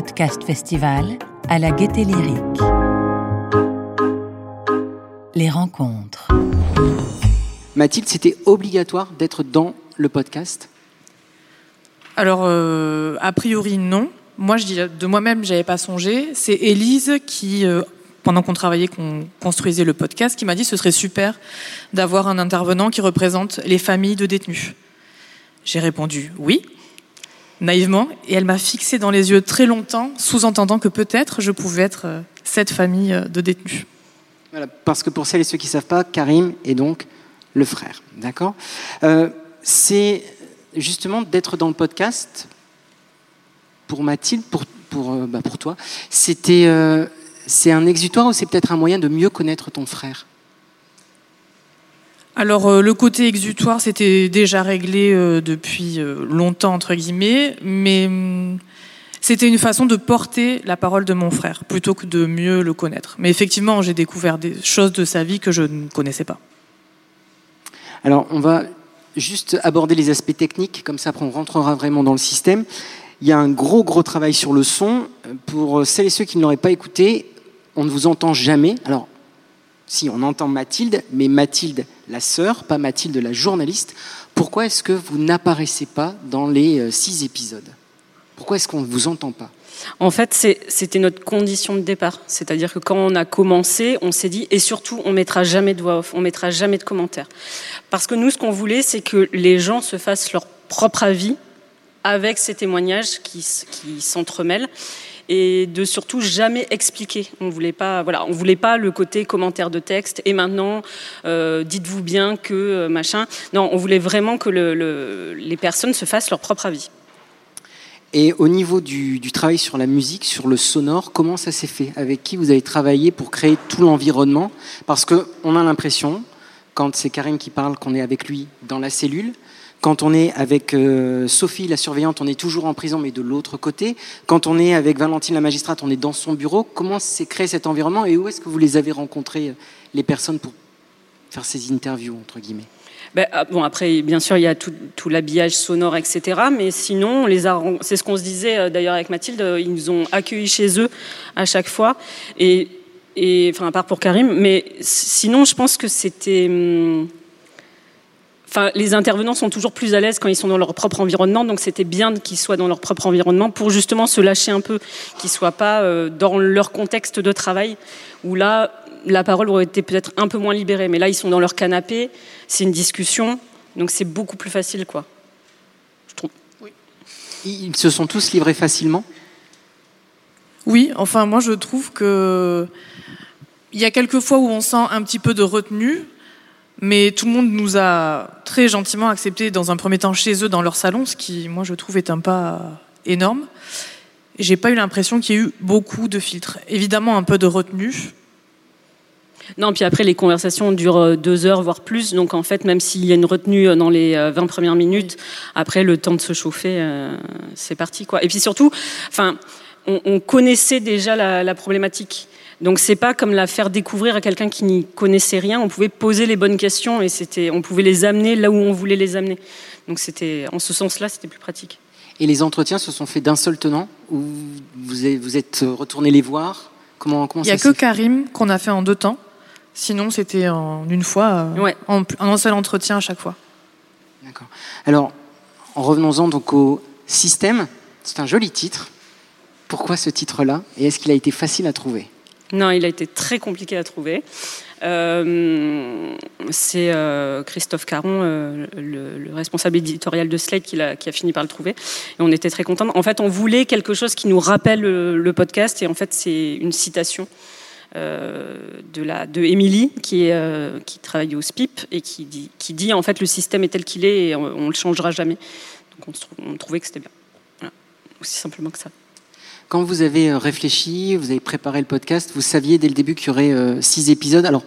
Podcast Festival à la Gaieté Lyrique. Les rencontres. Mathilde, c'était obligatoire d'être dans le podcast? Alors, euh, a priori, non. Moi, je dis de moi-même, j'avais pas songé. C'est Élise qui, euh, pendant qu'on travaillait, qu'on construisait le podcast, qui m'a dit ce serait super d'avoir un intervenant qui représente les familles de détenus. J'ai répondu oui, naïvement, et elle m'a fixé dans les yeux très longtemps, sous-entendant que peut-être je pouvais être euh, cette famille euh, de détenus. Parce que pour celles et ceux qui ne savent pas, Karim est donc le frère. D'accord? Euh, C'est justement d'être dans le podcast, pour Mathilde, pour, pour, bah, pour toi, c'était, c'est un exutoire ou c'est peut-être un moyen de mieux connaître ton frère? Alors euh, le côté exutoire, c'était déjà réglé euh, depuis euh, longtemps entre guillemets, mais hum, c'était une façon de porter la parole de mon frère plutôt que de mieux le connaître. Mais effectivement, j'ai découvert des choses de sa vie que je ne connaissais pas. Alors, on va juste aborder les aspects techniques, comme ça après on rentrera vraiment dans le système. Il y a un gros, gros travail sur le son. Pour celles et ceux qui ne l'auraient pas écouté, on ne vous entend jamais. Alors, si, on entend Mathilde, mais Mathilde, la sœur, pas Mathilde, la journaliste. Pourquoi est-ce que vous n'apparaissez pas dans les euh, six épisodes? Pourquoi est-ce qu'on ne vous entend pas? En fait, c'était notre condition de départ. C'est-à-dire que quand on a commencé, on s'est dit, et surtout, on mettra jamais de voix off, on mettra jamais de commentaires. Parce que nous, ce qu'on voulait, c'est que les gens se fassent leur propre avis avec ces témoignages qui s'entremêlent et de surtout jamais expliquer. On voulait pas, voilà, on voulait pas le côté commentaire de texte. Et maintenant, euh, dites-vous bien que euh, machin. Non, on voulait vraiment que le- le- les personnes se fassent leur propre avis. Et au niveau du, du travail sur la musique, sur le sonore, comment ça s'est fait? Avec qui vous avez travaillé pour créer tout l'environnement? Parce qu'on a l'impression, quand c'est Karim qui parle, qu'on est avec lui dans la cellule. Quand on est avec euh, Sophie, la surveillante, on est toujours en prison, mais de l'autre côté. Quand on est avec Valentine, la magistrate, on est dans son bureau. Comment s'est créé cet environnement et où est-ce que vous les avez rencontrés, euh, les personnes, pour faire ces interviews, entre guillemets? Ben, ah, bon, après, bien sûr, il y a tout, l'habillage sonore, etc. Mais sinon, c'est ce qu'on se disait euh, d'ailleurs avec Mathilde, ils nous ont accueillis chez eux à chaque fois. Et, enfin, à part pour Karim. Mais sinon, je pense que c'était. hum, Enfin, les intervenants sont toujours plus à l'aise quand ils sont dans leur propre environnement, donc c'était bien qu'ils soient dans leur propre environnement pour justement se lâcher un peu, qu'ils soient pas euh, dans leur contexte de travail où là la parole aurait été peut-être un peu moins libérée. Mais là, ils sont dans leur canapé, c'est une discussion, donc c'est beaucoup plus facile, quoi. Je trouve. Ils se sont tous livrés facilement? Oui, enfin moi je trouve que il y a quelques fois où on sent un petit peu de retenue, mais tout le monde nous a très gentiment accepté dans un premier temps chez eux dans leur salon, ce qui moi je trouve est un pas énorme. J'ai pas eu l'impression qu'il y ait eu beaucoup de filtres. Évidemment un peu de retenue. Non, puis après, les conversations durent euh, deux heures, voire plus. Donc, en fait, même s'il y a une retenue euh, dans les euh, 20 premières minutes, après, le temps de se chauffer, euh, c'est parti, quoi. Et puis surtout, enfin, on, on connaissait déjà la, la problématique. Donc, c'est pas comme la faire découvrir à quelqu'un qui n'y connaissait rien. On pouvait poser les bonnes questions et c'était, on pouvait les amener là où on voulait les amener. Donc, c'était, en ce sens-là, c'était plus pratique. Et les entretiens se sont faits d'un seul tenant Ou vous êtes, vous êtes retourné les voir? Comment, comment Il y a ça que Karim qu'on a fait en deux temps. Sinon c'était en une fois, euh, Ouais. en, en un seul entretien à chaque fois. D'accord. Alors, en revenons-en donc au système. C'est un joli titre. Pourquoi ce titre-là? Et est-ce qu'il a été facile à trouver? Non, il a été très compliqué à trouver. Euh, c'est euh, Christophe Caron, euh, le, le responsable éditorial de Slate, qui, a fini par le trouver. Et on était très contents. En fait, on voulait quelque chose qui nous rappelle le, podcast. Et en fait, c'est une citation de, la, de Émilie, qui, est, qui travaille au SPIP, et qui dit, qui dit en fait, le système est tel qu'il est et on ne le changera jamais. Donc on, trouvait que c'était bien. Aussi simplement que ça. Quand vous avez euh, réfléchi, vous avez préparé le podcast, vous saviez dès le début qu'il y aurait euh, six épisodes. Alors,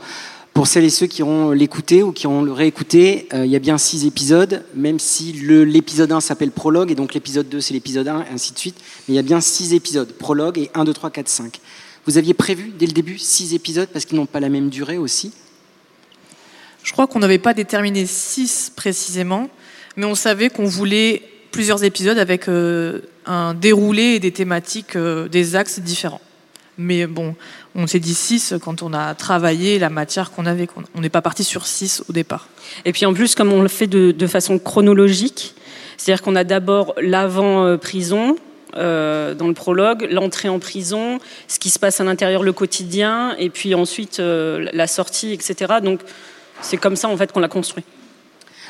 pour celles et ceux qui auront l'écouté ou qui auront le réécouté, euh, il y a bien six épisodes, même si l'épisode 1 s'appelle Prologue, et donc l'épisode 2 c'est l'épisode 1, et ainsi de suite. Mais il y a bien six épisodes, Prologue et 1, 2, 3, 4, 5. Vous aviez prévu dès le début six épisodes parce qu'ils n'ont pas la même durée aussi? Je crois qu'on n'avait pas déterminé six précisément, mais on savait qu'on voulait plusieurs épisodes avec euh, un déroulé et des thématiques, euh, des axes différents. Mais bon, on s'est dit 6 quand on a travaillé la matière qu'on avait. On n'est pas parti sur 6 au départ. Et puis en plus, comme on le fait de, de façon chronologique, c'est-à-dire qu'on a d'abord l'avant-prison, euh, dans le prologue, l'entrée en prison, ce qui se passe à l'intérieur, le quotidien, et puis ensuite euh, la sortie, etc. Donc c'est comme ça en fait qu'on l'a construit.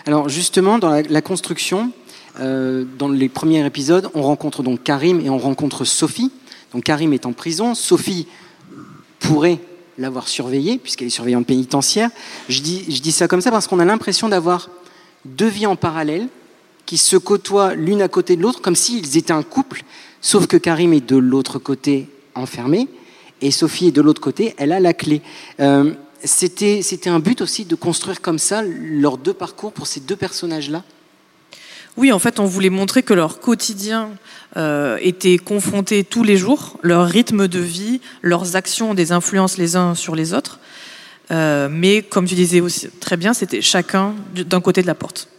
Alors justement, dans la, la construction, euh, dans les premiers épisodes, on rencontre donc Karim et on rencontre Sophie. Donc Karim est en prison, Sophie pourrait l'avoir surveillée puisqu'elle est surveillante pénitentiaire. Je dis, ça comme ça parce qu'on a l'impression d'avoir deux vies en parallèle qui se côtoient l'une à côté de l'autre, comme s'ils étaient un couple, sauf que Karim est de l'autre côté enfermé, et Sophie est de l'autre côté, elle a la clé. Euh, C'était un but aussi de construire comme ça leurs deux parcours pour ces deux personnages-là oui, en fait, on voulait montrer que leur quotidien euh, était confronté tous les jours, leur rythme de vie, leurs actions ont des influences les uns sur les autres. Euh, mais comme tu disais aussi très bien, c'était chacun d'un côté de la porte.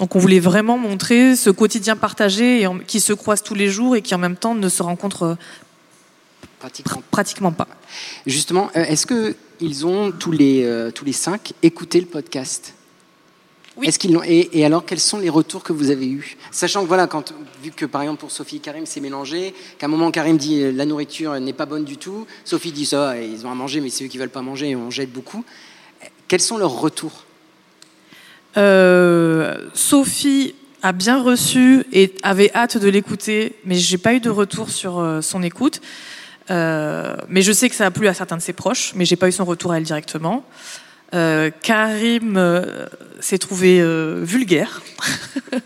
Donc on voulait vraiment montrer ce quotidien partagé et en, qui se croise tous les jours et qui en même temps ne se rencontre pratiquement, pratiquement pas. Justement, euh, est-ce qu'ils ont tous les, euh, tous les cinq écouté le podcast? Oui. Est-ce qu'ils l'ont et, et alors, quels sont les retours que vous avez eus? Sachant que, voilà, quand, vu que par exemple pour Sophie et Karim, c'est mélangé, qu'à un moment Karim dit euh, la nourriture n'est pas bonne du tout, Sophie dit ça, ils ont à manger, mais c'est eux qui veulent pas manger et on jette beaucoup. Quels sont leurs retours? Euh, Sophie a bien reçu et avait hâte de l'écouter, mais j'ai pas eu de retour sur euh, son écoute. Euh, mais je sais que ça a plu à certains de ses proches, mais j'ai pas eu son retour à elle directement. Euh, Karim euh, s'est trouvé euh, vulgaire.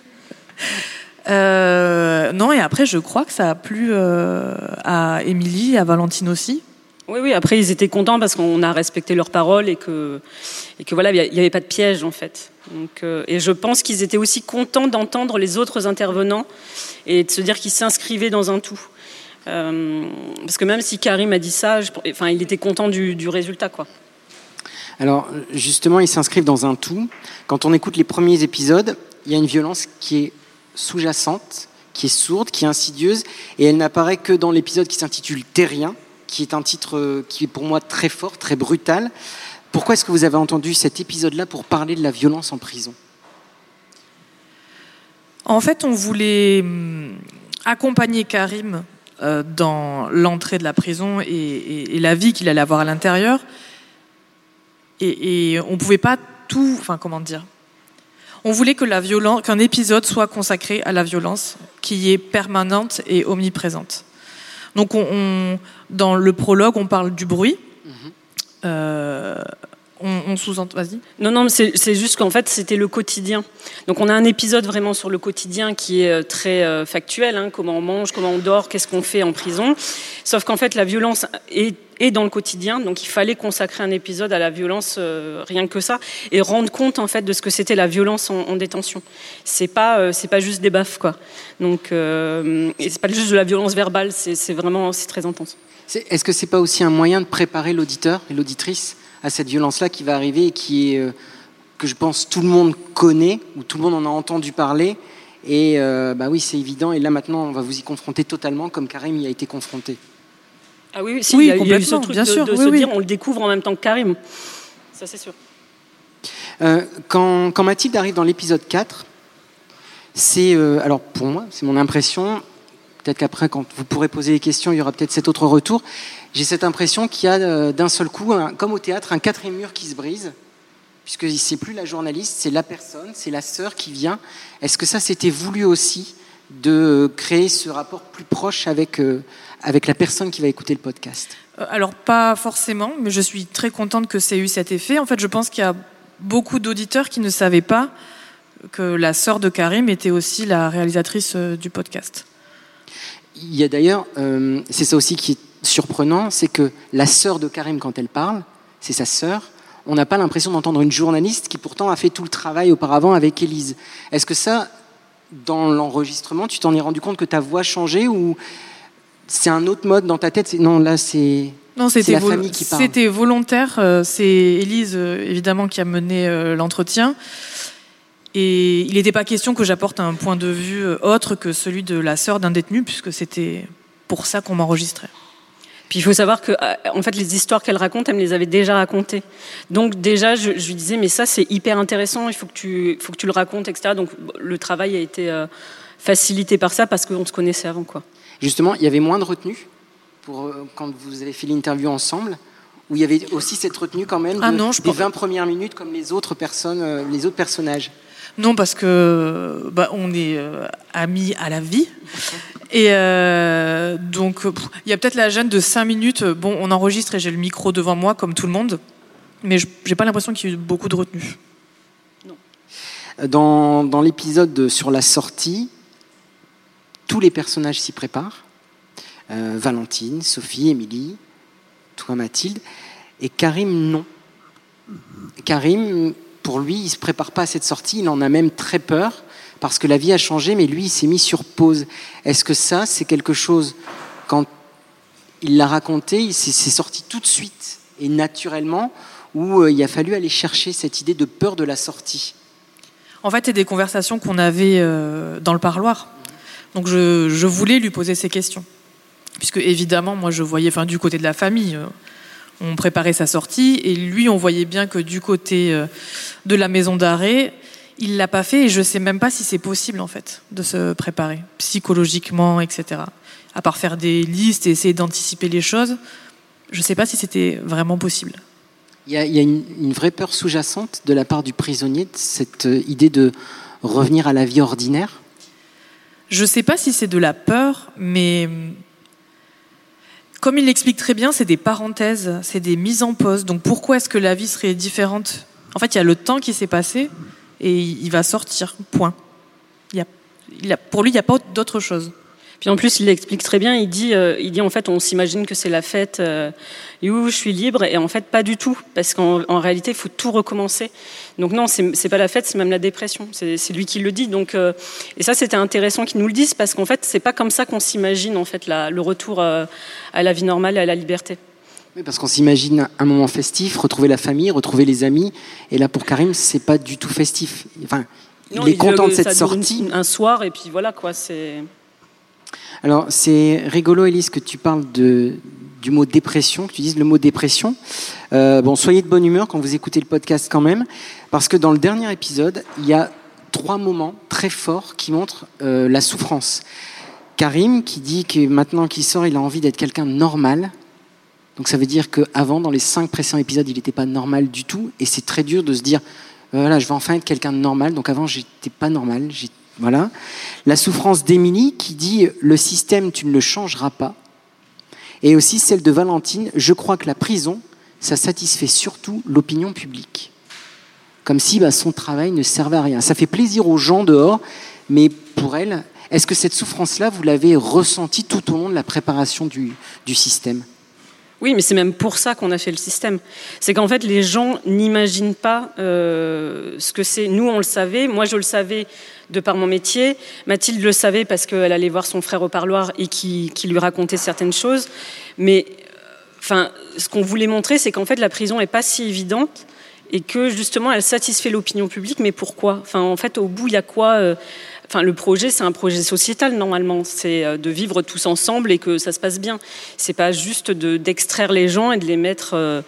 Non, et après, je crois que ça a plu à Émilie à Valentine aussi. Oui, oui. Après, ils étaient contents parce qu'on a respecté leurs paroles et que, et que voilà, il n'y avait pas de piège en fait. Et je pense qu'ils étaient aussi contents d'entendre les autres intervenants et de se dire qu'ils s'inscrivaient dans un tout. Parce que même si Karim a dit ça, enfin, il était content du, du résultat, quoi. Alors, justement, ils s'inscrivent dans un tout. Quand on écoute les premiers épisodes, il y a une violence qui est sous-jacente, qui est sourde, qui est insidieuse, et elle n'apparaît que dans l'épisode qui s'intitule Terrien, qui est un titre euh, qui est pour moi très fort, très brutal. Pourquoi est-ce que vous avez entendu cet épisode-là pour parler de la violence en prison? En fait, on voulait hum, accompagner Karim euh, dans l'entrée de la prison et, la vie qu'il allait avoir à l'intérieur. Et, et on pouvait pas tout, enfin comment dire. On voulait que la violence, qu'un épisode soit consacré à la violence qui est permanente et omniprésente. Donc, on, on- dans le prologue, on parle du bruit. Euh, on, on sous-entend. Vas-y. Non, non, mais c'est c'est juste qu'en fait, c'était le quotidien. Donc, on a un épisode vraiment sur le quotidien qui est euh, très euh, factuel, hein, comment on mange, comment on dort, qu'est-ce qu'on fait en prison. Sauf qu'en fait, la violence est, est dans le quotidien, donc il fallait consacrer un épisode à la violence, euh, rien que ça, et rendre compte en fait de ce que c'était la violence en, en détention. C'est pas, euh, c'est pas juste des baffes, quoi. Donc, euh, et c'est pas juste de la violence verbale, c'est vraiment, c'est très intense. Est-ce que c'est pas aussi un moyen de préparer l'auditeur et l'auditrice à cette violence-là qui va arriver et qui est, euh, que je pense tout le monde connaît ou tout le monde en a entendu parler et bah oui c'est évident et là maintenant on va vous y confronter totalement comme Karim y a été confronté? Ah oui, oui, si, Oui, il y a, il y a eu ce complètement, truc bien de, sûr, de oui, se oui. dire, on le découvre en même temps que Karim. Ça, c'est sûr. Euh, quand, quand Mathilde arrive dans l'épisode 4, c'est euh, alors pour moi c'est mon impression. Peut-être qu'après quand vous pourrez poser les questions il y aura peut-être cet autre retour. J'ai cette impression qu'il y a euh, d'un seul coup un- comme au théâtre un quatrième mur qui se brise puisque c'est plus la journaliste, c'est la personne, c'est la sœur qui vient. Est-ce que ça c'était voulu aussi de créer ce rapport plus proche avec euh, avec la personne qui va écouter le podcast Euh, Alors pas forcément, mais je suis très contente que ça ait eu cet effet. En fait, je pense qu'il y a beaucoup d'auditeurs qui ne savaient pas que la sœur de Karim était aussi la réalisatrice euh, du podcast. Il y a d'ailleurs, euh, c'est ça aussi qui est surprenant, c'est que la sœur de Karim, quand elle parle, c'est sa sœur, on n'a pas l'impression d'entendre une journaliste qui pourtant a fait tout le travail auparavant avec Élise. Est-ce que ça, dans l'enregistrement, tu t'en es rendu compte que ta voix changeait ou c'est un autre mode dans ta tête Non, là, c'est... Non, c'était la famille qui parle. C'était volontaire. euh, C'est Élise, euh, évidemment, qui a mené euh, l'entretien. Et il n'était pas question que j'apporte un point de vue autre que celui de la sœur d'un détenu, puisque c'était pour ça qu'on m'enregistrait. Puis il faut savoir que, en fait, les histoires qu'elle raconte, elle me les avait déjà racontées. Donc déjà, je, lui disais, mais ça, c'est hyper intéressant, il faut que tu, faut que tu le racontes, etc. Donc le travail a été facilité par ça parce qu'on se connaissait avant, quoi. Justement, il y avait moins de retenue pour quand vous avez fait l'interview ensemble où il y avait aussi cette retenue quand même ah non, je des 20 premières minutes comme les autres personnes, les autres personnages? Non, parce que bah, on est euh, amis à la vie. Et euh, donc, il y a peut-être la gêne de 5 minutes. Bon, on enregistre et j'ai le micro devant moi, comme tout le monde. Mais j'ai pas l'impression qu'il y ait eu beaucoup de retenue. Dans, dans l'épisode sur la sortie, tous les personnages s'y préparent. Euh, Valentine, Sophie, Émilie, toi Mathilde. Et Karim, non. Karim, pour lui, il ne se prépare pas à cette sortie, il en a même très peur, parce que la vie a changé, mais lui, il s'est mis sur pause. Est-ce que ça, c'est quelque chose, quand il l'a raconté, il s'est sorti tout de suite et naturellement, où euh, il a fallu aller chercher cette idée de peur de la sortie? En fait, c'est des conversations qu'on avait euh, dans le parloir. Donc je, voulais lui poser ces questions. Puisque évidemment, moi, je voyais, enfin, du côté de la famille, euh, on préparait sa sortie et lui, on voyait bien que du côté euh, de la maison d'arrêt, il l'a pas fait et je sais même pas si c'est possible en fait de se préparer psychologiquement, etc. À part faire des listes et essayer d'anticiper les choses, je sais pas si c'était vraiment possible. Il y a, une, une, vraie peur sous-jacente de la part du prisonnier, cette euh, idée de revenir à la vie ordinaire? Je sais pas si c'est de la peur, mais comme il l'explique très bien, c'est des parenthèses, c'est des mises en pause. Donc pourquoi est-ce que la vie serait différente? En fait, il y a le temps qui s'est passé et il va sortir, point. Y a, pour lui, il n'y a pas d'autre chose. Puis en plus, il l'explique très bien. Il dit, euh, il dit en fait, on s'imagine que c'est la fête, euh, je suis libre, et en fait, pas du tout, parce qu'en réalité, il faut tout recommencer. Donc non, c'est pas la fête, c'est même la dépression. C'est lui qui le dit. Donc euh, et ça, c'était intéressant qu'il nous le dise, parce qu'en fait, c'est pas comme ça qu'on s'imagine en fait la, le retour à la vie normale et à la liberté. Oui, parce qu'on s'imagine un moment festif, retrouver la famille, retrouver les amis, et là pour Karim, c'est pas du tout festif. Enfin, il est content de cette sortie. Un soir, et puis voilà quoi, c'est. Alors, c'est rigolo, Elise, que tu parles du mot dépression, que tu dises le mot dépression. Euh, bon, soyez de bonne humeur quand vous écoutez le podcast quand même, parce que dans le dernier épisode, il y a trois moments très forts qui montrent euh, la souffrance. Karim qui dit que maintenant qu'il sort, il a envie d'être quelqu'un de normal. Donc ça veut dire qu'avant, dans les cinq précédents épisodes, il n'était pas normal du tout. Et c'est très dur de se dire, voilà, je vais enfin être quelqu'un de normal. Donc avant, j'étais pas normal, voilà. La souffrance d'Émilie qui dit le système, tu ne le changeras pas. Et aussi celle de Valentine, je crois que la prison, ça satisfait surtout l'opinion publique. Comme si bah, son travail ne servait à rien. Ça fait plaisir aux gens dehors, mais pour elle, est-ce que cette souffrance-là, vous l'avez ressentie tout au long de la préparation du, du système? Oui, mais c'est même pour ça qu'on a fait le système. C'est qu'en fait, les gens n'imaginent pas euh, ce que c'est. Nous, on le savait. Moi, je le savais de par mon métier. Mathilde le savait parce qu'elle allait voir son frère au parloir et qui, lui racontait certaines choses. Mais enfin, ce qu'on voulait montrer, c'est qu'en fait, la prison n'est pas si évidente et que justement, elle satisfait l'opinion publique. Mais pourquoi? En fait, au bout, il y a quoi euh, Enfin, le projet, c'est un projet sociétal normalement. C'est euh, de vivre tous ensemble et que ça se passe bien. C'est pas juste d'extraire les gens et de les mettre, euh,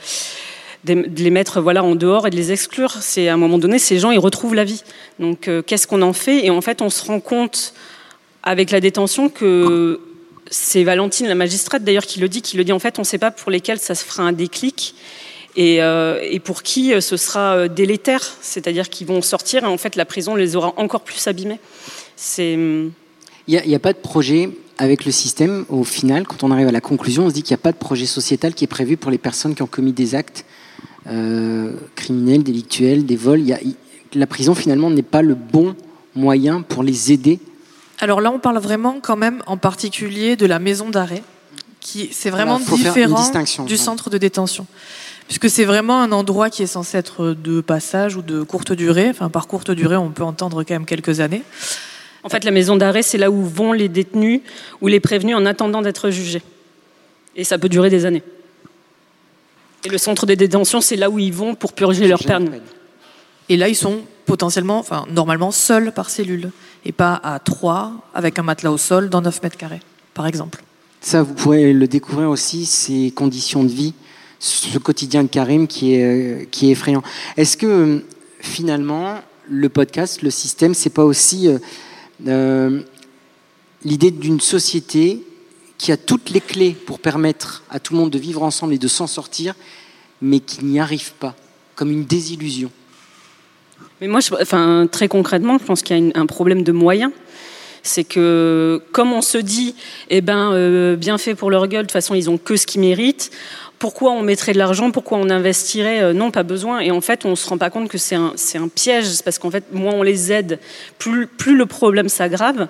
de les mettre voilà en dehors et de les exclure. C'est à un moment donné, ces gens ils retrouvent la vie. Donc, euh, qu'est-ce qu'on en fait? Et en fait, on se rend compte avec la détention que c'est Valentine, la magistrate d'ailleurs, qui le dit, qui le dit en fait, on ne sait pas pour lesquels ça se fera un déclic. Et, et, pour qui ce sera délétère, c'est-à-dire qu'ils vont sortir et en fait la prison les aura encore plus abîmés. Il n'y a, pas de projet avec le système. Au final, quand on arrive à la conclusion, on se dit qu'il n'y a pas de projet sociétal qui est prévu pour les personnes qui ont commis des actes euh, criminels, délictuels, des vols. la prison, finalement, n'est pas le bon moyen pour les aider. Alors là, on parle vraiment quand même en particulier de la maison d'arrêt, qui c'est vraiment différent du centre de détention puisque c'est vraiment un endroit qui est censé être de passage ou de courte durée. Enfin, par courte durée, on peut entendre quand même quelques années. En fait, la maison d'arrêt, c'est là où vont les détenus ou les prévenus en attendant d'être jugés. Et ça peut durer des années. Et le centre de détention, c'est là où ils vont pour purger leur peine. Et là, ils sont potentiellement, enfin normalement seul par cellule, et pas à trois avec un matelas au sol dans 9 mètres carrés, par exemple. Ça, vous pourrez le découvrir aussi, ces conditions de vie, ce quotidien de Karim qui est, euh, qui est effrayant. Est-ce que euh, finalement, le podcast, le système, c'est pas aussi euh, l'idée d'une société qui a toutes les clés pour permettre à tout le monde de vivre ensemble et de s'en sortir, mais qui n'y arrive pas, comme une désillusion Mais moi, enfin, très concrètement, je pense qu'il y a un problème de moyens. C'est que, comme on se dit, eh ben, euh, bien fait pour leur gueule, de toute façon, ils ont que ce qu'ils méritent. Pourquoi on mettrait de l'argent? Pourquoi on investirait? Euh, Non, pas besoin. Et en fait, on se rend pas compte que c'est un, un piège, parce qu'en fait, moins on les aide, plus, plus le problème s'aggrave.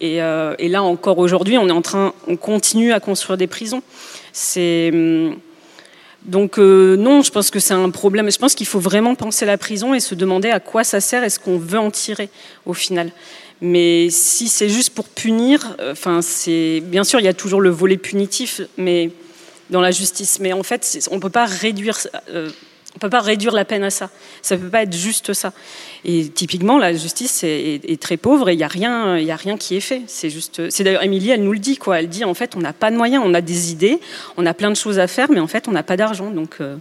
Et, euh, et là, encore aujourd'hui, on est en train, on continue à construire des prisons. C'est hum, donc euh, non, je pense que c'est un problème. Je pense qu'il faut vraiment penser la prison et se demander à quoi ça sert et ce qu'on veut en tirer au final. Mais si c'est juste pour punir, euh, enfin c'est bien sûr il y a toujours le volet punitif, mais dans la justice. Mais en fait, on peut pas réduire, on peut pas réduire la peine à ça. Ça peut pas être juste ça. Et typiquement, la justice est, très pauvre et il y a rien, a rien qui est fait. C'est juste, c'est d'ailleurs Émilie, elle nous le dit quoi. Elle dit en fait, on n'a pas de moyens, on a des idées, on a plein de choses à faire, mais en fait, on n'a pas d'argent, donc euh,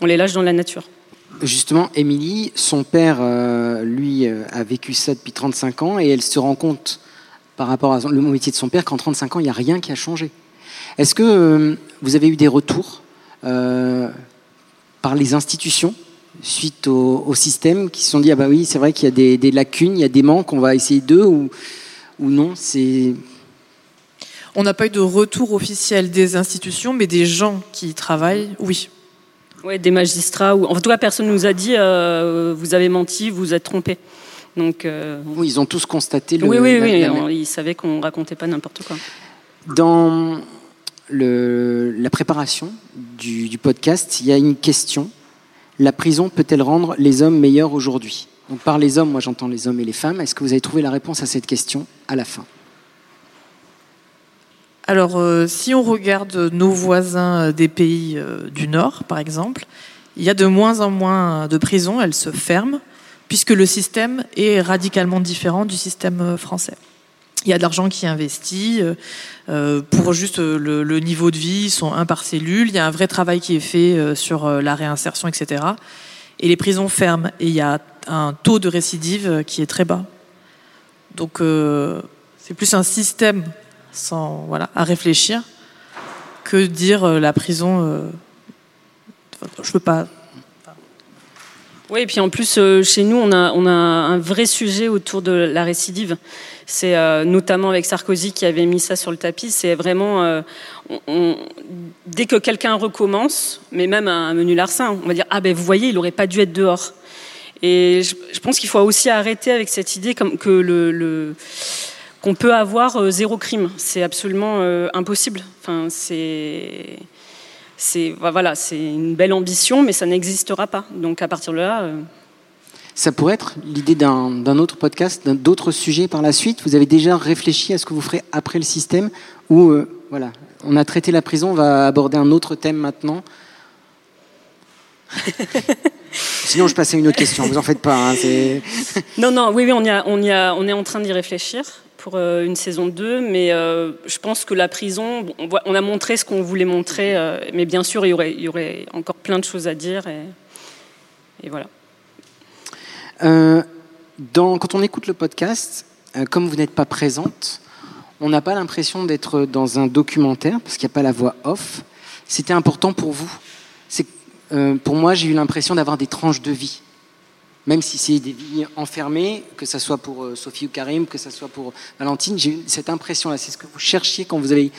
on les lâche dans la nature. Justement, Émilie, son père, euh, lui, euh, a vécu ça depuis 35 ans et elle se rend compte, par rapport à le métier de son père, qu'en 35 ans, il n'y a rien qui a changé. Est-ce que vous avez eu des retours par les institutions suite au, au système qui se sont dit ah bah oui c'est vrai qu'il y a des, des lacunes, il y a des manques, on va essayer d'eux ou, ou non c'est On n'a pas eu de retour officiel des institutions, mais des gens qui y travaillent, oui. Ouais, des magistrats ou en tout cas, personne nous a dit euh, vous avez menti, vous vous êtes trompé. Donc euh, oui ils ont tous constaté le, oui, oui, la- oui, la- on- ils savaient qu'on racontait pas n'importe quoi. Dans la préparation du, podcast, il y a une question. La prison peut-elle rendre les hommes meilleurs aujourd'hui? Donc par les hommes, moi j'entends les hommes et les femmes. Est-ce que vous avez trouvé la réponse à cette question à la fin? Alors, euh, si on regarde nos voisins euh, des pays euh, du Nord, par exemple, il y a de moins en moins de prisons, elles se ferment, puisque le système est radicalement différent du système français. Il y a de l'argent qui est investi euh, euh, pour juste euh, le, niveau de vie, ils sont un par cellule, il y a un vrai travail qui est fait sur la réinsertion, etc. Et les prisons ferment, et il y a un taux de récidive qui est très bas. Donc, c'est plus un système sans voilà à réfléchir que dire la prison. je peux pas. Oui, et puis en plus, euh, chez nous, on a, un vrai sujet autour de la récidive. C'est euh, notamment avec Sarkozy qui avait mis ça sur le tapis. C'est vraiment, euh, dès que quelqu'un recommence, mais même un menu larcin, on va dire ah ben vous voyez, il aurait pas dû être dehors. Et je, pense qu'il faut aussi arrêter avec cette idée que qu'on peut avoir zéro crime. C'est absolument impossible. Enfin, c'est c'est voilà, c'est une belle ambition, mais ça n'existera pas. Donc à partir de là, euh, Ça pourrait être l'idée d'un autre podcast, d'autres sujets par la suite. Vous avez déjà réfléchi à ce que vous ferez après le système ou euh, voilà, on a traité la prison, on va aborder un autre thème maintenant. Sinon, je passe à une autre question. Vous en faites pas. hein, non, non, oui, oui, on y a, on y a, on est en train d'y réfléchir pour euh, une saison 2, mais euh, je pense que la prison, on, a montré ce qu'on voulait montrer, euh, mais bien sûr, il y aurait, encore plein de choses à dire, et, voilà. Quand on écoute le podcast, comme vous n'êtes pas présente, on n'a pas l'impression d'être dans un documentaire parce qu'il n'y a pas la voix off. C'était important pour vous. Pour moi, j'ai eu l'impression d'avoir des tranches de vie, même si c'est des vies enfermées, que ce soit pour euh, Sophie ou Karim, que ce soit pour Valentine. J'ai eu cette impression-là. C'est ce que vous cherchiez quand vous avez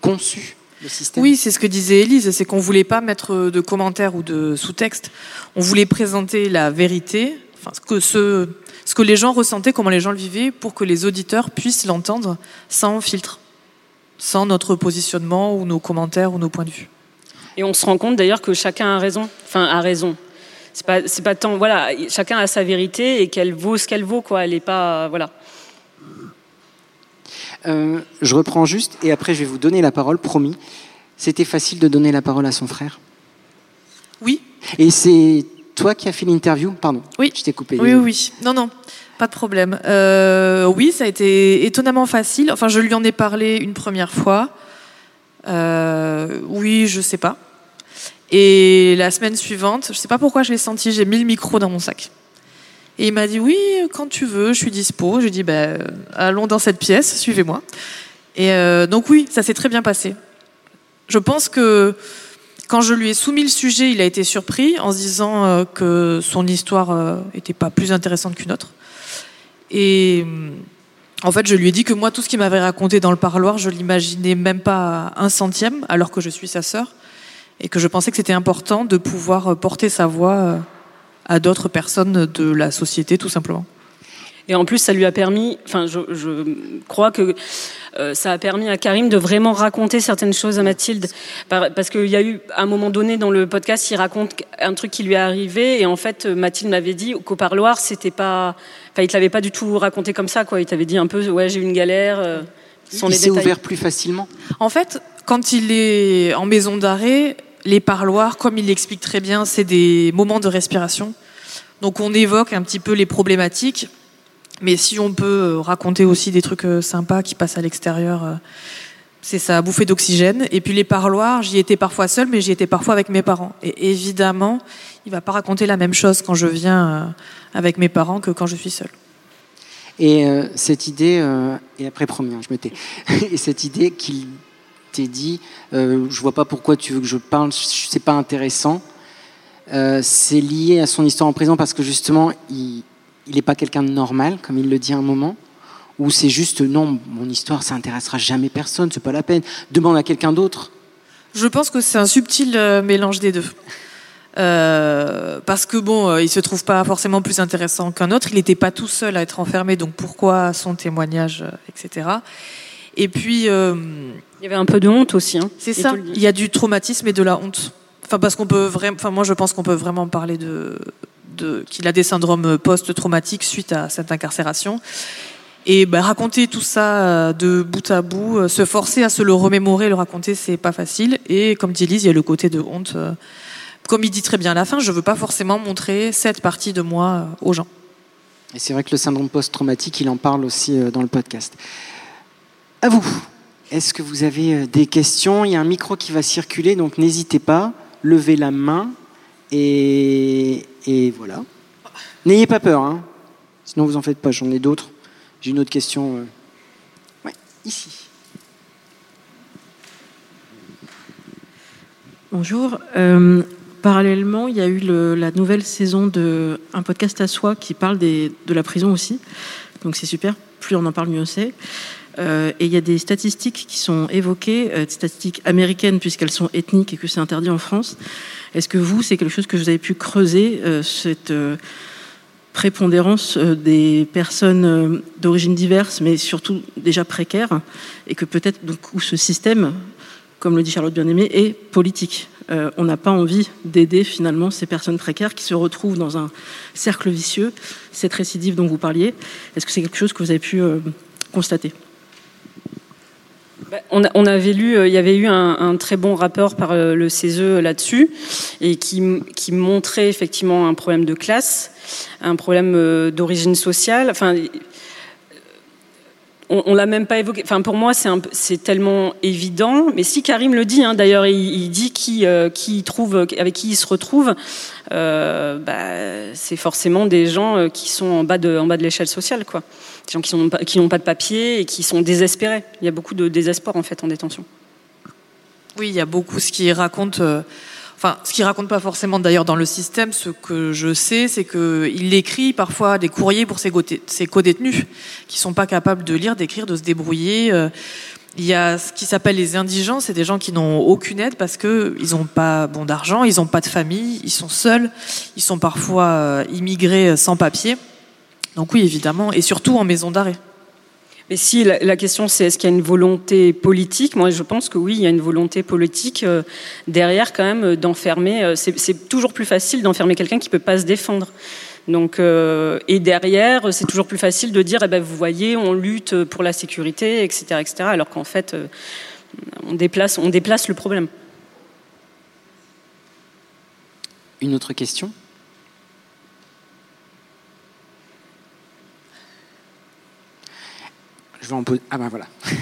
conçu le système. Oui, c'est ce que disait Élise, c'est qu'on voulait pas mettre de commentaires ou de sous-texte. On voulait présenter la vérité, enfin ce que ce, ce que les gens ressentaient, comment les gens le vivaient, pour que les auditeurs puissent l'entendre sans filtre, sans notre positionnement ou nos commentaires ou nos points de vue. Et on se rend compte d'ailleurs que chacun a raison, enfin a raison. C'est pas, c'est pas tant, voilà, chacun a sa vérité et qu'elle vaut ce qu'elle vaut, quoi. Elle est pas, voilà. Euh, je reprends juste et après je vais vous donner la parole, promis. C'était facile de donner la parole à son frère. Oui, Et c'est toi qui as fait l'interview? Pardon. Oui. Je t'ai coupé. Oui, oui. Non, non. Pas de problème. Euh, oui, ça a été étonnamment facile. Enfin, je lui en ai parlé une première fois. Euh, oui, je sais pas. Et la semaine suivante, je sais pas pourquoi je l'ai senti, j'ai mis le micro dans mon sac. Et il m'a dit oui, quand tu veux, je suis dispo. Je lui ai dit ben, allons dans cette pièce, suivez-moi. Et euh, donc oui, ça s'est très bien passé. Je pense que quand je lui ai soumis le sujet, il a été surpris en se disant euh, que son histoire n'était pas plus intéressante qu'une autre. Et en fait, je lui ai dit que moi, tout ce qu'il m'avait raconté dans le parloir, je l'imaginais même pas un centième, alors que je suis sa sœur, et que je pensais que c'était important de pouvoir porter sa voix à d'autres personnes de la société, tout simplement. Et en plus, ça lui a permis, enfin, je, je crois que euh, ça a permis à Karim de vraiment raconter certaines choses à Mathilde. parce qu'il y a eu, à un moment donné, dans le podcast, il raconte un truc qui lui est arrivé, et en fait, Mathilde m'avait dit qu'au parloir, c'était pas. Enfin, il te l'avait pas du tout raconté comme ça, quoi. Il t'avait dit un peu, ouais, j'ai eu une galère. Euh, il s'est ouvert plus facilement? En fait, quand il est en maison d'arrêt, les parloirs, comme il l'explique très bien, c'est des moments de respiration. Donc on évoque un petit peu les problématiques, mais si on peut euh, raconter aussi des trucs euh, sympas qui passent à l'extérieur, euh, c'est ça, bouffée d'oxygène. Et puis les parloirs, j'y étais parfois seule, mais j'y étais parfois avec mes parents. Et évidemment, il va pas raconter la même chose quand je viens avec mes parents que quand je suis seule. Et cette idée, et après première, je me tais, et cette idée qu'il t'ait dit, je vois pas pourquoi tu veux que je parle, c'est pas intéressant. c'est lié à son histoire en prison parce que justement, il, n'est pas quelqu'un de normal, comme il le dit à un moment, ou c'est juste non, mon histoire, ça intéressera jamais personne, c'est pas la peine. Demande à quelqu'un d'autre. Je pense que c'est un subtil euh, mélange des deux. Euh, parce que bon, euh, il se trouve pas forcément plus intéressant qu'un autre. Il n'était pas tout seul à être enfermé, donc pourquoi son témoignage, etc. Et puis, il y avait un peu de honte aussi. Hein, c'est ça. Il y a du traumatisme et de la honte. Enfin, parce qu'on peut vraiment. Enfin, moi, je pense qu'on peut vraiment parler de qu'il a des syndromes post-traumatiques suite à cette incarcération. Et bah, raconter tout ça euh, de bout à bout, euh, se forcer à se le remémorer, le raconter, c'est pas facile. Et comme dit Lise, il y a le côté de honte. Euh, comme il dit très bien à la fin, je veux pas forcément montrer cette partie de moi aux gens. Et c'est vrai que le syndrome post-traumatique, il en parle aussi dans le podcast. À vous. Est-ce que vous avez des questions? Il y a un micro qui va circuler, donc n'hésitez pas. Levez la main et, voilà. N'ayez pas peur, hein. sinon vous en faites pas, j'en ai d'autres. J'ai une autre question. Euh. Ouais, ici. Bonjour. Euh, parallèlement, il y a eu la nouvelle saison de Un podcast à soi qui parle de la prison aussi. Donc c'est super, plus on en parle, mieux c'est. Euh, et il y a des statistiques qui sont évoquées, des statistiques américaines puisqu'elles sont ethniques et que c'est interdit en France, est-ce que vous, c'est quelque chose que vous avez pu creuser, euh, cette euh, prépondérance euh, des personnes d'origine diverse, mais surtout déjà précaires, et que peut-être donc où ce système, comme le dit Charlotte Bien-Aimé, est politique? on n'a pas envie d'aider finalement ces personnes précaires qui se retrouvent dans un cercle vicieux, cette récidive dont vous parliez. Est-ce que c'est quelque chose que vous avez pu constater? Bah, on, avait lu, euh, il y avait eu un, très bon rapport par euh, le CESE là-dessus, et qui, montrait effectivement un problème de classe, un problème euh, d'origine sociale. Enfin, on, l'a même pas évoqué. Enfin, pour moi, c'est tellement évident. Mais si Karim le dit, hein, d'ailleurs, il, dit qui, qui trouve, avec qui il se retrouve, bah, c'est forcément des gens qui sont en bas de, en bas de l'échelle sociale, quoi des gens qui n'ont pas, de papier et qui sont désespérés. Il y a beaucoup de désespoir en fait en détention. Oui, il y a beaucoup ce qui raconte. Euh, enfin, ce qui raconte pas forcément d'ailleurs dans le système, ce que je sais, c'est qu'il écrit parfois des courriers pour ses, ses co-détenus qui sont pas capables de lire, d'écrire, de se débrouiller. Euh, il y a ce qui s'appelle les indigents, c'est des gens qui n'ont aucune aide parce que ils n'ont pas bon d'argent, ils n'ont pas de famille, ils sont seuls, ils sont parfois euh, immigrés sans papier. Donc oui, évidemment, et surtout en maison d'arrêt. Mais si la, question c'est est-ce qu'il y a une volonté politique, moi je pense que oui, il y a une volonté politique euh, derrière quand même euh, d'enfermer. Euh, c'est toujours plus facile d'enfermer quelqu'un qui peut pas se défendre. Donc et derrière, c'est toujours plus facile de dire, eh ben, vous voyez, on lutte pour la sécurité, etc., etc. Alors qu'en fait, on déplace, on déplace le problème. Une autre question? Je vais en poser. Ah ben voilà.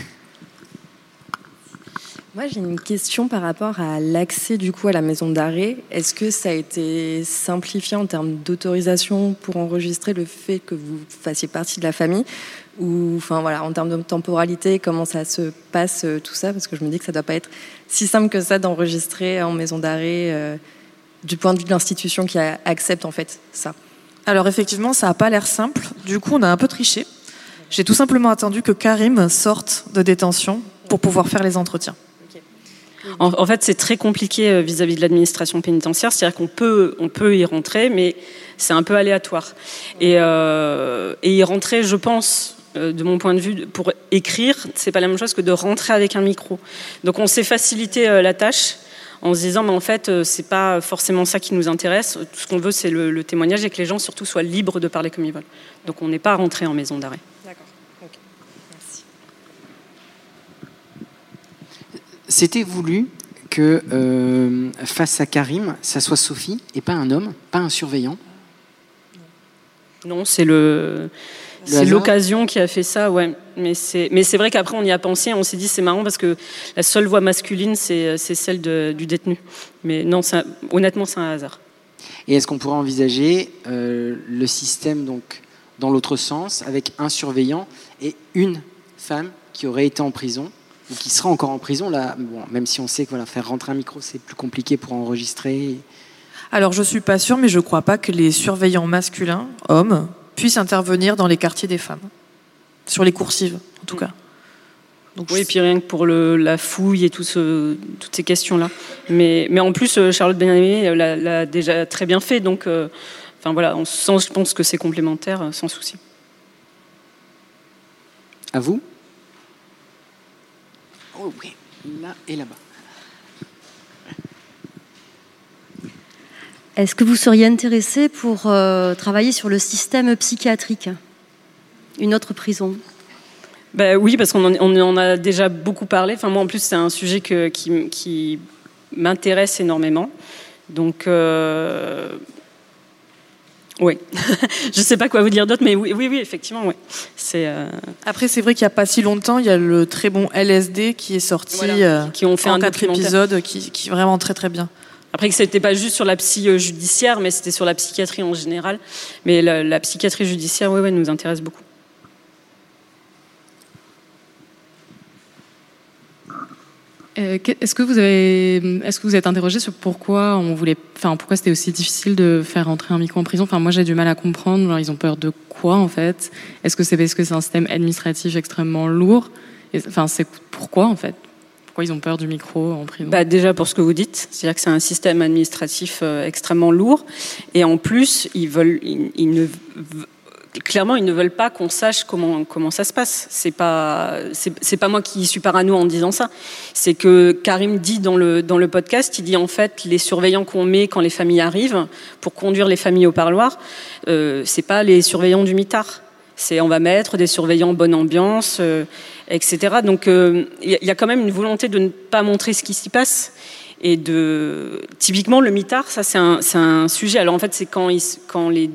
Moi, j'ai une question par rapport à l'accès du coup à la maison d'arrêt. Est-ce que ça a été simplifié en termes d'autorisation pour enregistrer le fait que vous fassiez partie de la famille? Ou enfin voilà en termes de temporalité comment ça se passe euh, tout ça? Parce que je me dis que ça doit pas être si simple que ça d'enregistrer en maison d'arrêt euh, du point de vue de l'institution qui accepte en fait ça. Alors effectivement, ça n'a pas l'air simple. Du coup, on a un peu triché. J'ai tout simplement attendu que Karim sorte de détention pour pouvoir faire les entretiens. En, fait, c'est très compliqué euh, vis-à-vis de l'administration pénitentiaire. C'est-à-dire qu'on peut, on peut y rentrer, mais c'est un peu aléatoire. Et, euh, y rentrer, je pense, euh, de mon point de vue, pour écrire, c'est pas la même chose que de rentrer avec un micro. Donc, on s'est facilité la tâche en se disant, mais en fait, c'est pas forcément ça qui nous intéresse. Tout ce qu'on veut, c'est le, témoignage et que les gens surtout soient libres de parler comme ils veulent. Donc, on n'est pas rentré en maison d'arrêt. C'était voulu que euh, face à Karim, ça soit Sophie et pas un homme, pas un surveillant? Non, c'est le. C'est l'occasion qui a fait ça, ouais. Mais c'est, mais c'est vrai qu'après on y a pensé, on s'est dit c'est marrant parce que la seule voix masculine c'est, celle du détenu. Mais non, honnêtement c'est un hasard. Et est-ce qu'on pourrait envisager euh, le système donc dans l'autre sens avec un surveillant et une femme qui aurait été en prison? Ou qui sera encore en prison, là, bon, même si on sait que voilà, faire rentrer un micro, c'est plus compliqué pour enregistrer. Alors, je suis pas sûre, mais je crois pas que les surveillants masculins, hommes, puissent intervenir dans les quartiers des femmes. Sur les coursives, en tout cas. Donc, oui, et puis rien que pour le, la fouille et tout ce, toutes ces questions-là. Mais, mais en plus, euh, Charlotte Benamé euh, l'a déjà très bien fait. Donc, euh, enfin voilà, on sent, je pense que c'est complémentaire, sans souci. À vous? Oh oui, là et là-bas. Est-ce que vous seriez intéressé pour euh, travailler sur le système psychiatrique? Une autre prison? Ben Oui, parce qu'on en, a déjà beaucoup parlé. Enfin, moi, en plus, c'est un sujet qui, m'intéresse énormément. Donc, euh, oui, je ne sais pas quoi vous dire d'autre, mais oui, oui, oui, effectivement, oui. C'est euh, après, c'est vrai qu'il n'y a pas si longtemps, il y a le très bon LSD qui est sorti, euh, qui ont fait un quatre épisodes, qui, qui est vraiment très très bien. Après que c'était pas juste sur la psy euh, judiciaire, mais c'était sur la psychiatrie en général. Mais la, psychiatrie judiciaire, oui, oui, nous intéresse beaucoup. Est-ce que vous avez, est-ce que vous êtes interrogé sur pourquoi on voulait, enfin pourquoi c'était aussi difficile de faire rentrer un micro en prison? Enfin moi j'ai du mal à comprendre. ils ont peur de quoi en fait? Est-ce que c'est parce que c'est un système administratif extrêmement lourd? Enfin c'est pourquoi en fait? Pourquoi ils ont peur du micro en prison? Bah, déjà pour ce que vous dites, c'est-à-dire que c'est un système administratif euh, extrêmement lourd. Et en plus ils veulent, ils ne clairement, ils ne veulent pas qu'on sache comment, comment ça se passe. C'est pas, c'est pas moi qui suis parano en disant ça. C'est que Karim dit dans le, dans le podcast, il dit en fait, les surveillants qu'on met quand les familles arrivent pour conduire les familles au parloir, euh, c'est pas les surveillants du mitard. C'est on va mettre des surveillants bonne ambiance, euh, etc. Donc euh, il y, a quand même une volonté de ne pas montrer ce qui s'y passe et de typiquement le mitard, ça c'est un, un, sujet. Alors en fait c'est quand, quand les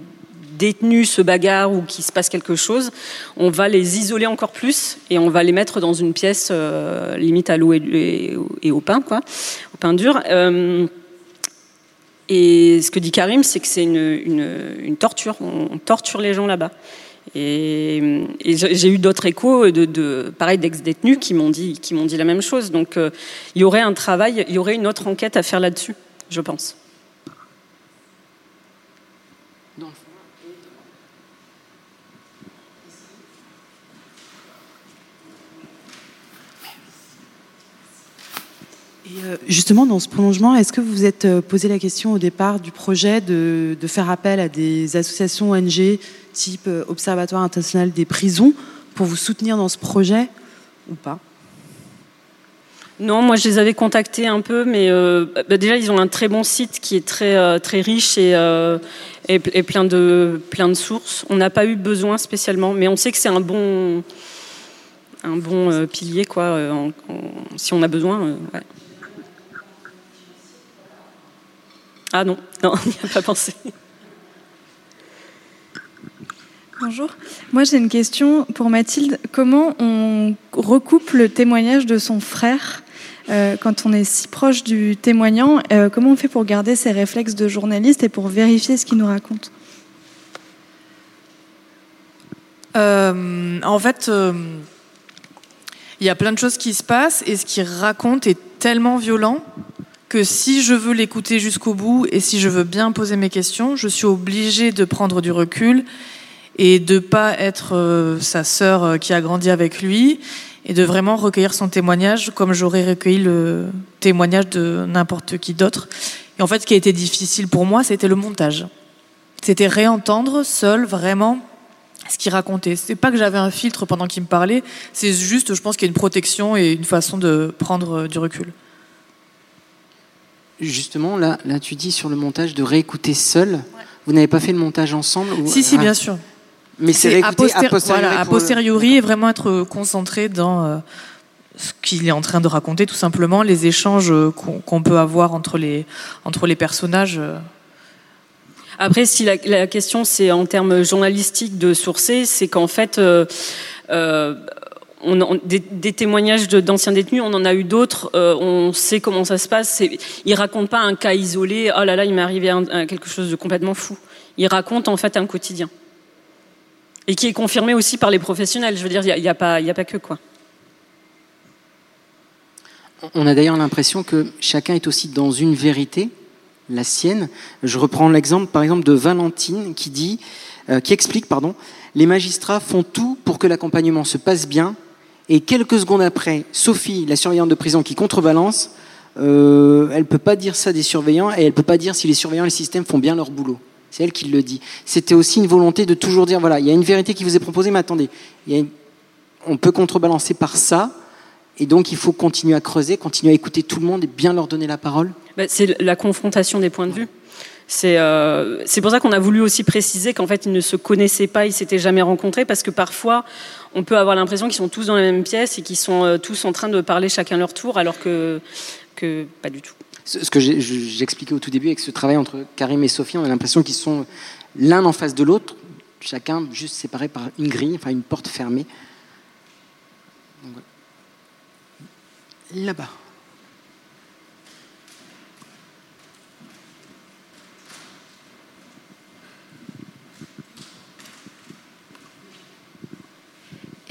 détenus se bagarrent ou qu'il se passe quelque chose, on va les isoler encore plus et on va les mettre dans une pièce euh, limite à l'eau et, au pain, quoi, au pain dur. Euh, et ce que dit Karim, c'est que c'est une, torture. On, torture les gens là-bas. Et, j'ai eu d'autres échos de, de pareil d'ex-détenus qui m'ont dit qui m'ont dit la même chose. Donc euh, il y aurait un travail, il y aurait une autre enquête à faire là-dessus, je pense. Justement, dans ce prolongement, est-ce que vous vous êtes euh, posé la question au départ du projet de, faire appel à des associations ONG type euh, Observatoire international des prisons pour vous soutenir dans ce projet ou pas? Non, moi je les avais contactés un peu, mais bah, déjà ils ont un très bon site qui est très très riche et, et, plein de plein de sources. On n'a pas eu besoin spécialement, mais on sait que c'est un bon un bon pilier quoi. si on a besoin. Ah non, non, on n'y a pas pensé. Bonjour. Moi, j'ai une question pour Mathilde. Comment on recoupe le témoignage de son frère euh, quand on est si proche du témoignant euh, Comment on fait pour garder ses réflexes de journaliste et pour vérifier ce qu'il nous raconte? Euh, en fait, euh, il y a plein de choses qui se passent et ce qu'il raconte est tellement violent que si je veux l'écouter jusqu'au bout et si je veux bien poser mes questions, je suis obligée de prendre du recul et de pas être euh, sa sœur euh, qui a grandi avec lui et de vraiment recueillir son témoignage comme j'aurais recueilli le témoignage de n'importe qui d'autre. Et en fait, ce qui a été difficile pour moi, c'était le montage. C'était réentendre seul vraiment ce qu'il racontait. C'est pas que j'avais un filtre pendant qu'il me parlait, c'est juste, je pense qu'il y a une protection et une façon de prendre euh, du recul. Justement, là, là, tu dis sur le montage de réécouter seul. Vous n'avez pas fait le montage ensemble ou- Si, si, Ah. bien sûr. Mais c'est à, réécouter a posteriori voilà, a posteriori et vraiment être concentré dans euh, ce qu'il est en train de raconter, tout simplement, les échanges euh, qu'on peut avoir entre les, entre les personnages. euh. Après, si la, la question c'est en termes journalistiques de sourcer, c'est qu'en fait, euh, euh, des, témoignages d'anciens détenus, on en a eu d'autres. euh, on sait comment ça se passe. Ils racontent pas un cas isolé. Oh là là, il m'est arrivé quelque chose de complètement fou. Ils racontent en fait un quotidien et qui est confirmé aussi par les professionnels. Je veux dire, il n'y a pas que quoi. On a d'ailleurs l'impression que chacun est aussi dans une vérité, la sienne. Je reprends l'exemple, par exemple, de Valentine qui dit, euh, qui explique, pardon, les magistrats font tout pour que l'accompagnement se passe bien, et quelques secondes après, Sophie, la surveillante de prison, qui contrebalance, euh, elle peut pas dire ça des surveillants, et elle peut pas dire si les surveillants et les systèmes font bien leur boulot. C'est elle qui le dit. C'était aussi une volonté de toujours dire, voilà, il y a une vérité qui vous est proposée, mais attendez, on peut contrebalancer par ça, et donc il faut continuer à creuser, continuer à écouter tout le monde et bien leur donner la parole. Bah, c'est la confrontation des points de vue. C'est euh, pour ça qu'on a voulu aussi préciser qu'en fait ils ne se connaissaient pas, ils s'étaient jamais rencontrés, parce que parfois on peut avoir l'impression qu'ils sont tous dans la même pièce et qu'ils sont euh, tous en train de parler chacun leur tour, alors que, que pas du tout. Ce ce que j'expliquais au tout début avec ce travail entre Karim et Sophie, on a l'impression qu'ils sont l'un en face de l'autre, chacun juste séparé par une grille, enfin une porte fermée. Là-bas.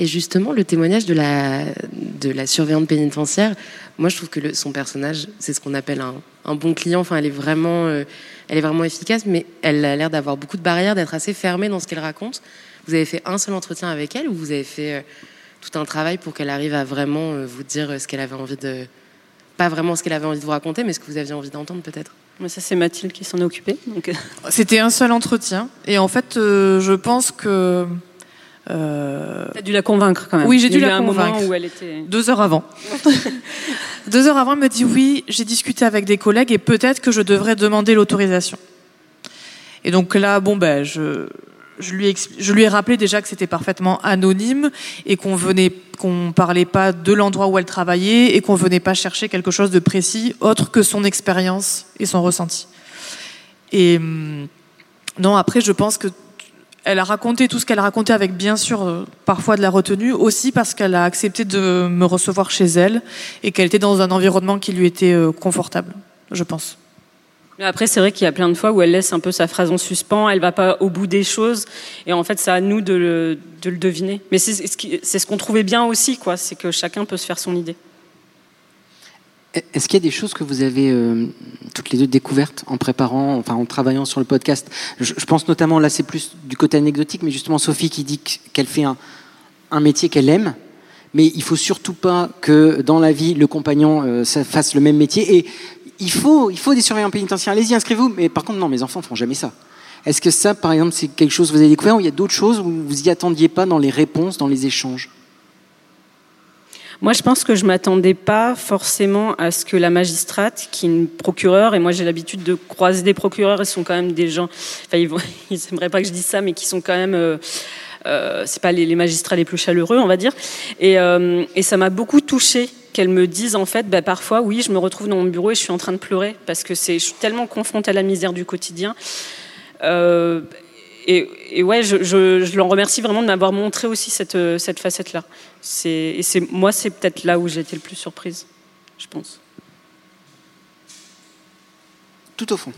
Et justement, le témoignage de la, de la surveillante pénitentiaire, moi je trouve que le- son personnage, c'est ce qu'on appelle un, un bon client. Enfin, elle est vraiment, euh, elle est vraiment efficace, mais elle a l'air d'avoir beaucoup de barrières, d'être assez fermée dans ce qu'elle raconte. Vous avez fait un seul entretien avec elle ou vous avez fait euh, tout un travail pour qu'elle arrive à vraiment euh, vous dire ce qu'elle avait envie de, pas vraiment ce qu'elle avait envie de vous raconter, mais ce que vous aviez envie d'entendre peut-être? Mais ça c'est Mathilde qui s'en est occupée. Donc... C'était un seul entretien. Et en fait, euh, je pense que. Euh... T'as dû la convaincre quand même. Oui, j'ai dû la un moment convaincre. où elle était. Deux heures avant. Deux heures avant, elle me dit oui, j'ai discuté avec des collègues et peut-être que je devrais demander l'autorisation. Et donc là, bon ben, je, je lui ai, expli- je lui ai rappelé déjà que c'était parfaitement anonyme et qu'on venait, qu'on parlait pas de l'endroit où elle travaillait et qu'on venait pas chercher quelque chose de précis autre que son expérience et son ressenti. Et hum, non, après, je pense que elle a raconté tout ce qu'elle a raconté avec bien sûr euh, parfois de la retenue, aussi parce qu'elle a accepté de me recevoir chez elle et qu'elle était dans un environnement qui lui était euh, confortable, je pense. Après, c'est vrai qu'il y a plein de fois où elle laisse un peu sa phrase en suspens, elle va pas au bout des choses, et en fait, c'est à nous de le, de le deviner. Mais c'est ce qu'on trouvait bien aussi, quoi, c'est que chacun peut se faire son idée. Est-ce qu'il y a des choses que vous avez euh, toutes les deux découvertes en préparant, enfin en travaillant sur le podcast? Je, pense notamment, là c'est plus du côté anecdotique, mais justement Sophie qui dit que- qu'elle fait un, métier qu'elle aime, mais il faut surtout pas que dans la vie le compagnon euh, fasse le même métier. Et il faut, il faut des surveillants pénitentiaires. Allez-y, inscrivez-vous. Mais par contre, non, mes enfants font jamais ça. Est-ce que ça, par exemple, c'est quelque chose que vous avez découvert ou il y a d'autres choses où vous y attendiez pas dans les réponses, dans les échanges? Moi, je pense que je m'attendais pas forcément à ce que la magistrate, qui est une procureure, et moi j'ai l'habitude de croiser des procureurs, ils sont quand même des gens, enfin ils, ils pas que je dise ça, mais qui sont quand même, euh, euh, c'est pas les, magistrats les plus chaleureux, on va dire. Et, euh, et ça m'a beaucoup touchée qu'elle me dise en fait, bah, parfois, oui, je me retrouve dans mon bureau et je suis en train de pleurer parce que c'est, je suis tellement confrontée à la misère du quotidien. Et, et ouais, je, je, je l'en remercie vraiment de m'avoir montré aussi cette, euh, cette facette-là. C'est, et c'est, moi, c'est peut-être là où j'ai été le plus surprise, je pense. Tout au fond.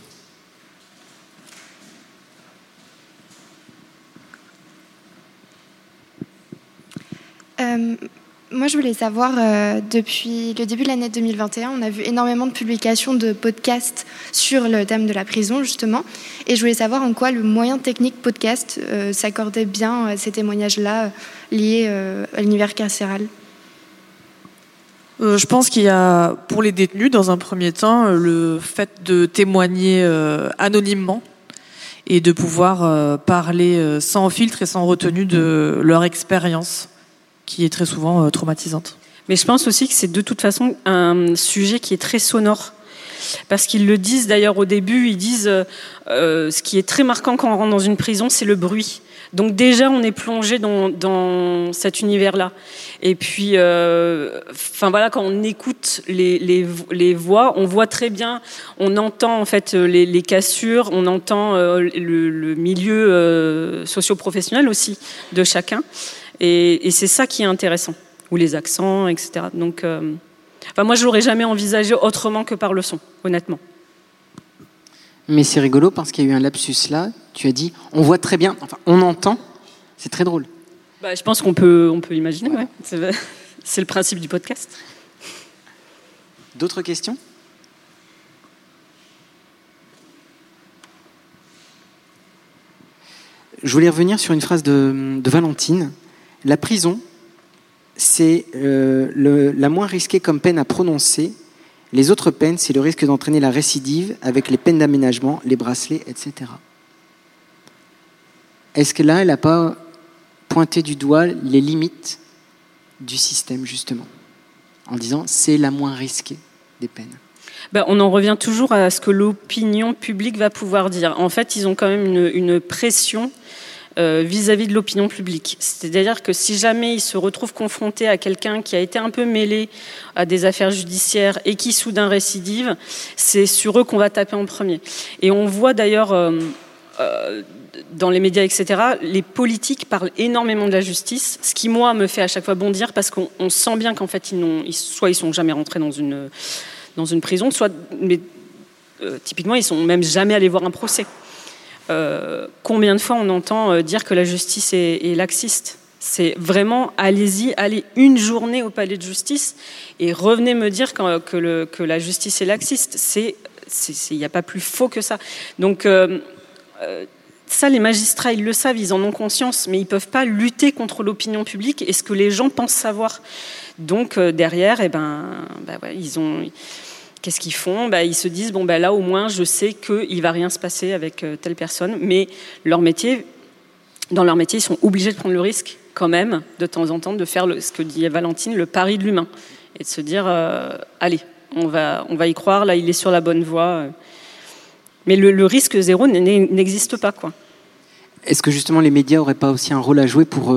Euh, moi, je voulais savoir, euh, depuis le début de l'année 2021, on a vu énormément de publications de podcasts sur le thème de la prison, justement. Et je voulais savoir en quoi le moyen technique podcast euh, s'accordait bien à ces témoignages-là euh, liés euh, à l'univers carcéral. Euh, je pense qu'il y a, pour les détenus, dans un premier temps, euh, le fait de témoigner euh, anonymement et de pouvoir euh, parler euh, sans filtre et sans retenue de leur expérience, qui est très souvent euh, traumatisante. Mais je pense aussi que c'est de toute façon un sujet qui est très sonore. Parce qu'ils le disent d'ailleurs au début, ils disent euh, euh, ce qui est très marquant quand on rentre dans une prison, c'est le bruit. Donc déjà, on est plongé dans, cet univers-là. Et puis, enfin voilà, quand on écoute les, voix, on voit très bien, on entend en fait les, cassures, on entend le, milieu socio-professionnel aussi de chacun. Et, et c'est ça qui est intéressant, ou les accents, etc. Donc, euh, enfin, moi, je l'aurais jamais envisagé autrement que par le son, honnêtement. Mais c'est rigolo parce qu'il y a eu un lapsus là. Tu as dit, on voit très bien, enfin, on entend. C'est très drôle. Bah, je pense qu'on peut, on peut l'imaginer. Ouais. C'est c'est le principe du podcast. D'autres questions? Je voulais revenir sur une phrase de, de Valentine. La prison, c'est euh, la moins risquée comme peine à prononcer. Les autres peines, c'est le risque d'entraîner la récidive avec les peines d'aménagement, les bracelets, etc. Est-ce que là, elle n'a pas pointé du doigt les limites du système, justement, en disant c'est la moins risquée des peines? Ben, on en revient toujours à ce que l'opinion publique va pouvoir dire. En fait, ils ont quand même une pression euh, vis-à-vis de l'opinion publique. C'est-à-dire que si jamais ils se retrouvent confrontés à quelqu'un qui a été un peu mêlé à des affaires judiciaires et qui soudain récidive, c'est sur eux qu'on va taper en premier. Et on voit d'ailleurs euh, euh, dans les médias, etc., les politiques parlent énormément de la justice, ce qui, moi, me fait à chaque fois bondir parce qu'on on sent bien qu'en fait, ils ils- soit ils sont jamais rentrés dans une, dans une prison, soit, mais, typiquement, ils sont même jamais allés voir un procès. Euh, combien de fois on entend euh, dire que la justice est, laxiste? C'est vraiment, allez-y, allez une journée au palais de justice et revenez me dire que, la justice est laxiste. Il n'y a pas plus faux que ça. Donc, euh, ça, les magistrats, ils le savent, ils en ont conscience, mais ils peuvent pas lutter contre l'opinion publique et ce que les gens pensent savoir. Donc derrière, eh ben, bah ils ont, qu'est-ce qu'ils font? Bah, Ils se disent bon, bah, là au moins, je sais qu'il va rien se passer avec euh, telle personne, mais leur métier, dans leur métier, ils sont obligés de prendre le risque quand même, de temps en temps, de faire ce que dit Valentine, le pari de l'humain, et de se dire euh, allez, on va, on va y croire, là, il est sur la bonne voie. euh. Mais le, risque zéro n'existe pas, quoi. Est-ce que justement les médias n'auraient pas aussi un rôle à jouer pour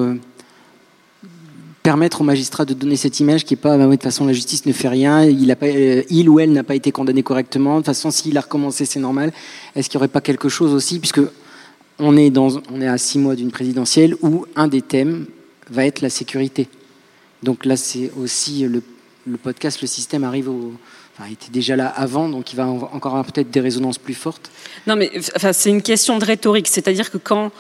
permettre aux magistrats de donner cette image qui est pas, bah de toute façon la justice ne fait rien, euh, il ou elle n'a pas été condamné correctement, de toute façon s'il a recommencé c'est normal. Est-ce qu'il n'y aurait pas quelque chose aussi, puisque on est, on est à six mois d'une présidentielle où un des thèmes va être la sécurité. Donc là c'est aussi le, podcast, le système arrive au... Enfin, il était déjà là avant, donc il va en- encore avoir peut-être des résonances plus fortes. Non, mais enfin, c'est une question de rhétorique. C'est-à-dire que quand,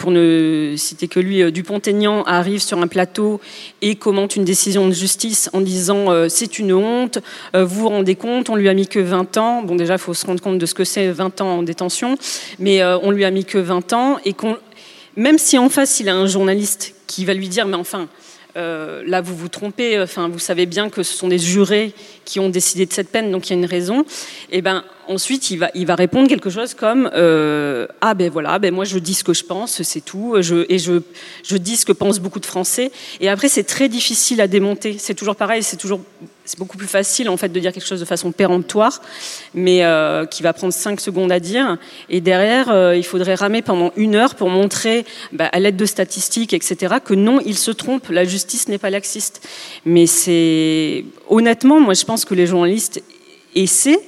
pour ne citer que lui, euh, Dupont-Aignan arrive sur un plateau et commente une décision de justice en disant euh, c'est une honte, euh, vous vous rendez compte, on lui a mis que 20 ans. Bon, déjà, il faut se rendre compte de ce que c'est 20 ans en détention, mais on lui a mis que 20 ans et qu'on, même si en face il a un journaliste qui va lui dire mais enfin. là, vous vous trompez. Enfin, vous savez bien que ce sont des jurés qui ont décidé de cette peine, donc il y a une raison. Et ben, ensuite, il va, répondre quelque chose comme euh, ah ben voilà, ben moi je dis ce que je pense, c'est tout. Et je, dis ce que pensent beaucoup de Français. Et après, c'est très difficile à démonter. C'est toujours pareil. C'est toujours, c'est beaucoup plus facile en fait de dire quelque chose de façon péremptoire, mais euh, qui va prendre cinq secondes à dire. Et derrière, euh, il faudrait ramer pendant une heure pour montrer, bah, à l'aide de statistiques, etc., que non, il se trompe. La justice n'est pas laxiste. Mais c'est honnêtement, moi, je pense que les journalistes essaient,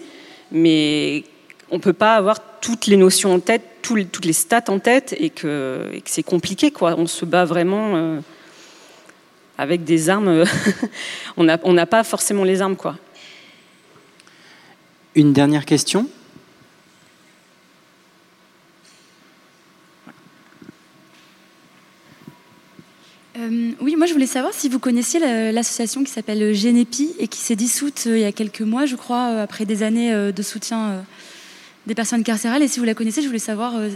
mais on peut pas avoir toutes les notions en tête toutes les stats en tête et que, c'est compliqué. Quoi. On se bat vraiment euh, avec des armes. on n'a on n'a pas forcément les armes. Quoi. Une dernière question? Euh, oui, moi je voulais savoir si vous connaissiez la- l'association qui s'appelle Genepi et qui s'est dissoute euh, il y a quelques mois, je crois, euh, après des années euh, de soutien euh, des personnes carcérales. Et si vous la connaissez, je voulais savoir euh,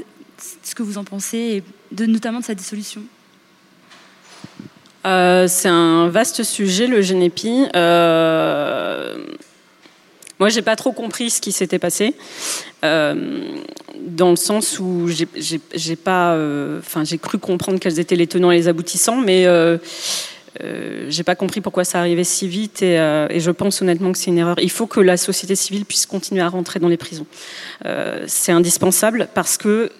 ce que vous en pensez, notamment de sa dissolution. Euh, c'est un vaste sujet, le Génépi. Euh, moi, j'ai pas trop compris ce qui s'était passé, euh, dans le sens où j'ai- pas, euh, enfin, j'ai cru comprendre quels étaient les tenants et les aboutissants, mais euh, euh, j'ai pas compris pourquoi ça arrivait si vite. Et, je pense honnêtement que c'est une erreur. Il faut que la société civile puisse continuer à rentrer dans les prisons. C'est indispensable parce que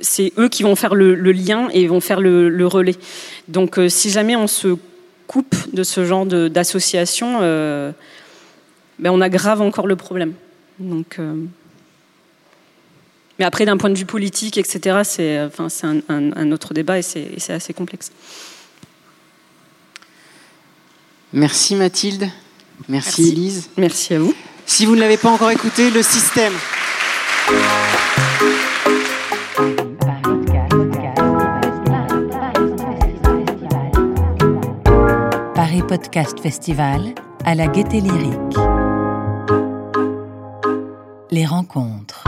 c'est eux qui vont faire le, lien et vont faire le, relais. Donc, si jamais on se coupe de ce genre d'association, ben, on aggrave encore le problème. Donc, euh, mais après, d'un point de vue politique, etc., c'est enfin, c'est un, un- un autre débat et c'est assez complexe. Merci Mathilde. Merci, Merci. Élise. Merci à vous. Si vous ne l'avez pas encore écouté, le système. Paris Podcast Festival à la Gaieté Lyrique. Les rencontres.